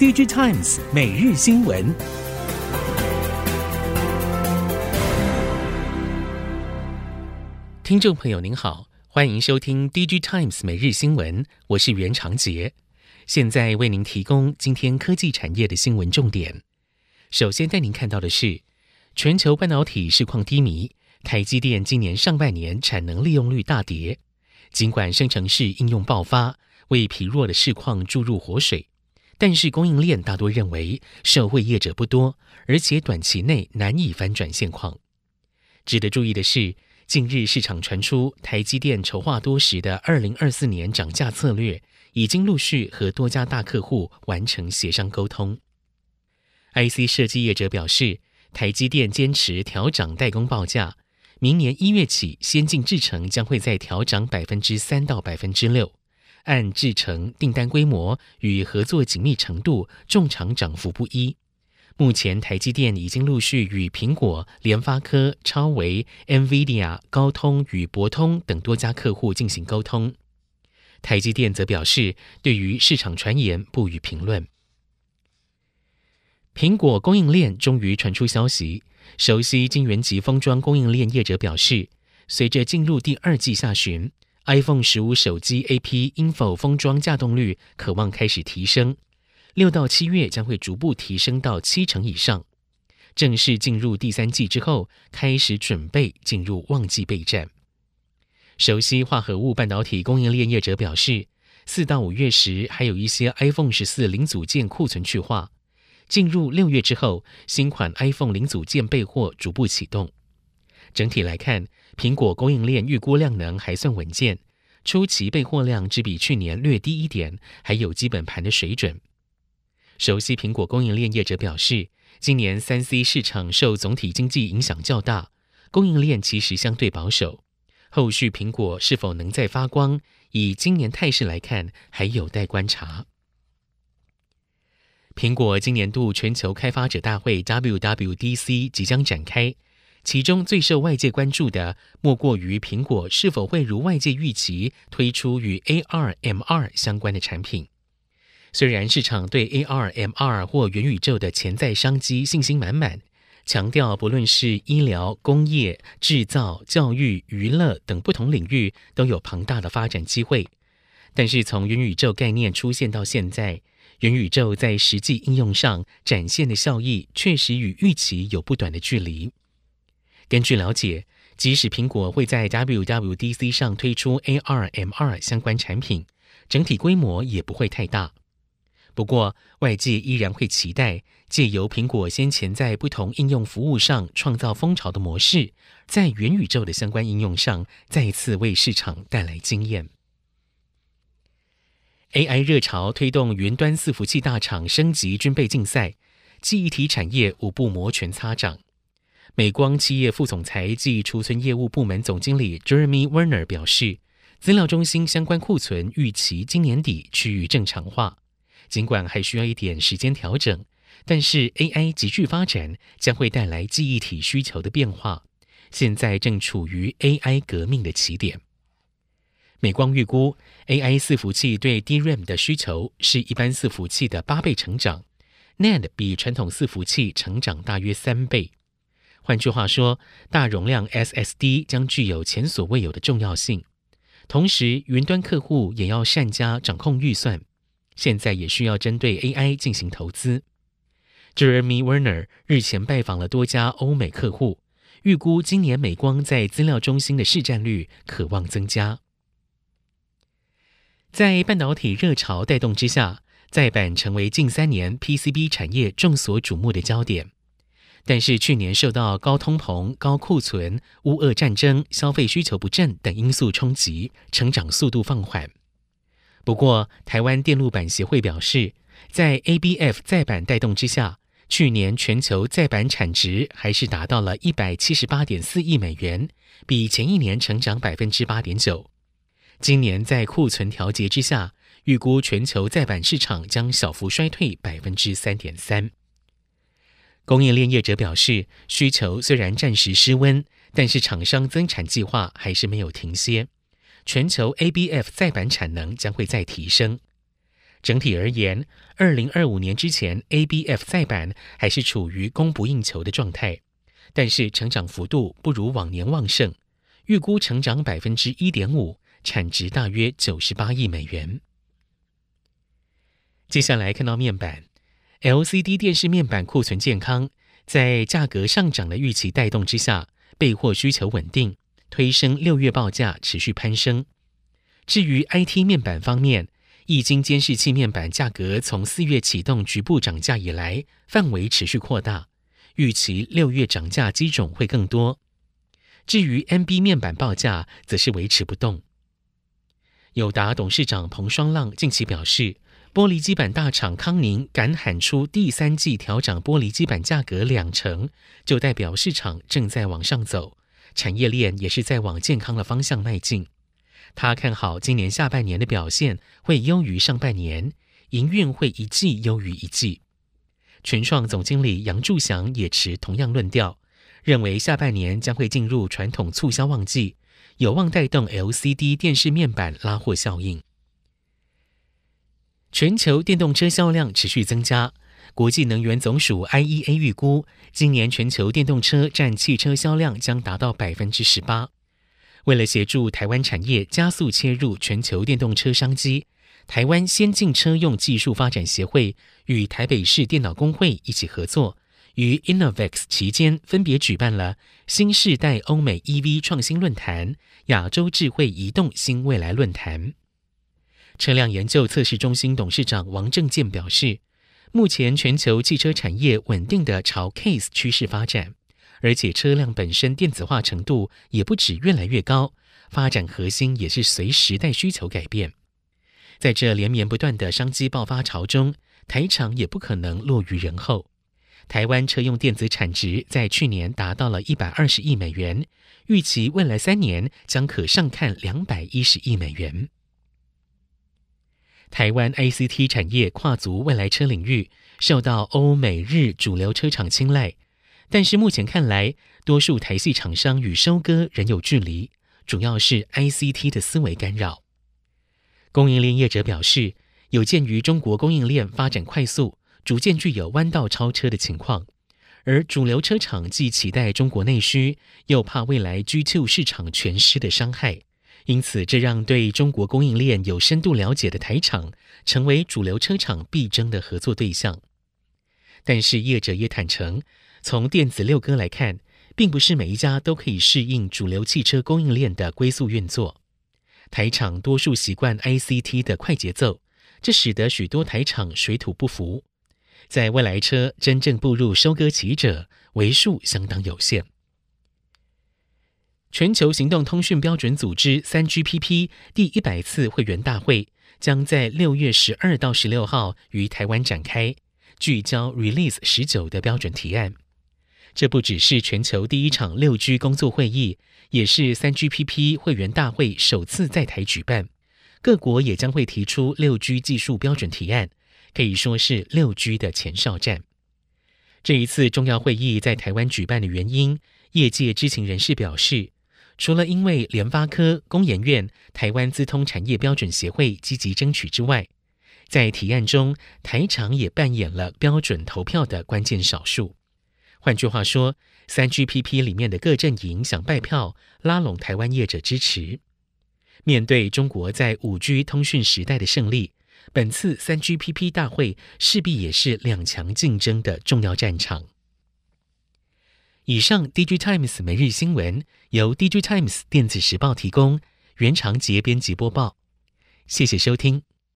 DigiTimes 每日新闻，听众朋友您好，欢迎收听 DigiTimes 每日新闻，我是袁长杰，现在为您提供今天科技产业的新闻重点。首先带您看到的是，全球半导体市况低迷，台积电今年上半年产能利用率大跌，尽管生成式应用爆发，为疲弱的市况注入活水。但是供应链大多认为受惠业者不多，而且短期内难以反转现况。值得注意的是，近日市场传出台积电筹划多时的二零二四年涨价策略，已经陆续和多家大客户完成协商沟通。IC 设计业者表示，台积电坚持调涨代工报价，明年一月起，先进制程将会再调涨百分之三到百分之六。按制成订单规模与合作紧密程度，众厂涨幅不一。目前，台积电已经陆续与苹果、联发科、超微、NVIDIA、高通与博通等多家客户进行沟通。台积电则表示，对于市场传言不予评论。苹果供应链终于传出消息，熟悉晶圆级封装供应链业者表示，随着进入第二季下旬。iPhone 十五手机 AP InFO 封装稼动率可望开始提升，六到七月将会逐步提升到七成以上。正式进入第三季之后，开始准备进入旺季备战。熟悉化合物半导体供应链业者表示，四到五月时还有一些 iPhone 十四零组件库存去化，进入六月之后，新款 iPhone 零组件备货逐步启动。整体来看，苹果供应链预估量能还算稳健，初期备货量只比去年略低一点，还有基本盘的水准。熟悉苹果供应链业者表示，今年三 C 市场受总体经济影响较大，供应链其实相对保守。后续苹果是否能再发光，以今年态势来看，还有待观察。苹果今年度全球开发者大会 WWDC 即将展开。其中最受外界关注的，莫过于苹果是否会如外界预期推出与 AR、MR 相关的产品。虽然市场对 AR、MR 或元宇宙的潜在商机信心满满，强调不论是医疗、工业、制造、教育、娱乐等不同领域都有庞大的发展机会，但是从元宇宙概念出现到现在，元宇宙在实际应用上展现的效益，确实与预期有不短的距离。根据了解，即使苹果会在 WWDC 上推出 AR、MR 相关产品，整体规模也不会太大。不过，外界依然会期待借由苹果先前在不同应用服务上创造风潮的模式，在元宇宙的相关应用上再次为市场带来惊艳。AI 热潮推动云端伺服器大厂升级军备竞赛，记忆体产业五步摩拳擦掌。美光企业副总裁暨储存业务部门总经理 Jeremy Werner 表示，资料中心相关库存预期今年底趋于正常化，尽管还需要一点时间调整，但是 AI 急剧发展将会带来记忆体需求的变化，现在正处于 AI 革命的起点。美光预估 AI 伺服器对 DRAM 的需求是一般伺服器的八倍成长，NAND 比传统伺服器成长大约三倍。换句话说，大容量 SSD 将具有前所未有的重要性。同时，云端客户也要善加掌控预算，现在也需要针对 AI 进行投资。Jeremy Werner 日前拜访了多家欧美客户，预估今年美光在资料中心的市占率可望增加。在半导体热潮带动之下，再版成为近三年 PCB 产业众所瞩目的焦点。但是去年受到高通膨、高库存、乌俄战争、消费需求不振等因素冲击，成长速度放缓。不过，台湾电路板协会表示，在 ABF 再板带动之下，去年全球再板产值还是达到了一百七十八点四亿美元，比前一年成长百分之八点九。今年在库存调节之下，预估全球再板市场将小幅衰退百分之三点三。供应链业者表示，需求虽然暂时失温，但是厂商增产计划还是没有停歇。全球 ABF 载板产能将会再提升。整体而言，二零二五年之前，ABF 载板还是处于供不应求的状态，但是成长幅度不如往年旺盛，预估成长百分之一点五，产值大约九十八亿美元。接下来看到面板，LCD 电视面板库存健康，在价格上涨的预期带动之下，备货需求稳定，推升六月报价持续攀升。至于 IT 面板方面，液晶监视器面板价格从四月启动局部涨价以来，范围持续扩大，预期六月涨价机种会更多。至于 NB 面板报价，则是维持不动。友达董事长彭双浪近期表示，玻璃基板大厂康宁敢喊出第三季调涨玻璃基板价格两成，就代表市场正在往上走，产业链也是在往健康的方向迈进。他看好今年下半年的表现会优于上半年，营运会一季优于一季。群创总经理杨柱祥也持同样论调，认为下半年将会进入传统促销旺季，有望带动 LCD 电视面板拉货效应。全球电动车销量持续增加，国际能源总署 IEA 预估，今年全球电动车占汽车销量将达到百分之十八。为了协助台湾产业加速切入全球电动车商机，台湾先进车用技术发展协会与台北市电脑工会一起合作，于 Innovex 期间分别举办了新世代欧美 EV 创新论坛、亚洲智慧移动新未来论坛。车辆研究测试中心董事长王正健表示，目前全球汽车产业稳定的朝 CASE 趋势发展。而且车辆本身电子化程度也不止越来越高，发展核心也是随时代需求改变。在这连绵不断的商机爆发潮中，台厂也不可能落于人后。台湾车用电子产值在去年达到了一百二十亿美元，预期未来三年将可上看两百一十亿美元。台湾 ICT 产业跨足未来车领域，受到欧美日主流车厂青睐。但是目前看来，多数台系厂商与收割仍有距离，主要是 ICT 的思维干扰。供应链业者表示，有鉴于中国供应链发展快速，逐渐具有弯道超车的情况，而主流车厂既期待中国内需，又怕未来 G2 市场全失的伤害，因此这让对中国供应链有深度了解的台厂，成为主流车厂必争的合作对象。但是业者也坦诚，从电子六哥来看，并不是每一家都可以适应主流汽车供应链的龟速运作。台厂多数习惯 ICT 的快节奏，这使得许多台厂水土不服。在未来车真正步入收割期者，为数相当有限。全球行动通讯标准组织 3GPP 第一百次会员大会将在六月十二到十六号于台湾展开，聚焦 Release 十九的标准提案。这不只是全球第一场六 G 工作会议，也是三 GPP 会员大会首次在台举办。各国也将会提出六 G 技术标准提案，可以说是六 G 的前哨战。这一次重要会议在台湾举办的原因，业界知情人士表示，除了因为联发科、工研院、台湾资通产业标准协会积极争取之外，在提案中，台厂也扮演了标准投票的关键少数。换句话说，3GPP 里面的各阵营想拜票，拉拢台湾业者支持。面对中国在 5G 通讯时代的胜利，本次 3GPP 大会势必也是两强竞争的重要战场。以上，DigiTimes 每日新闻由 DigiTimes 电子时报提供，原长节编辑播报。谢谢收听。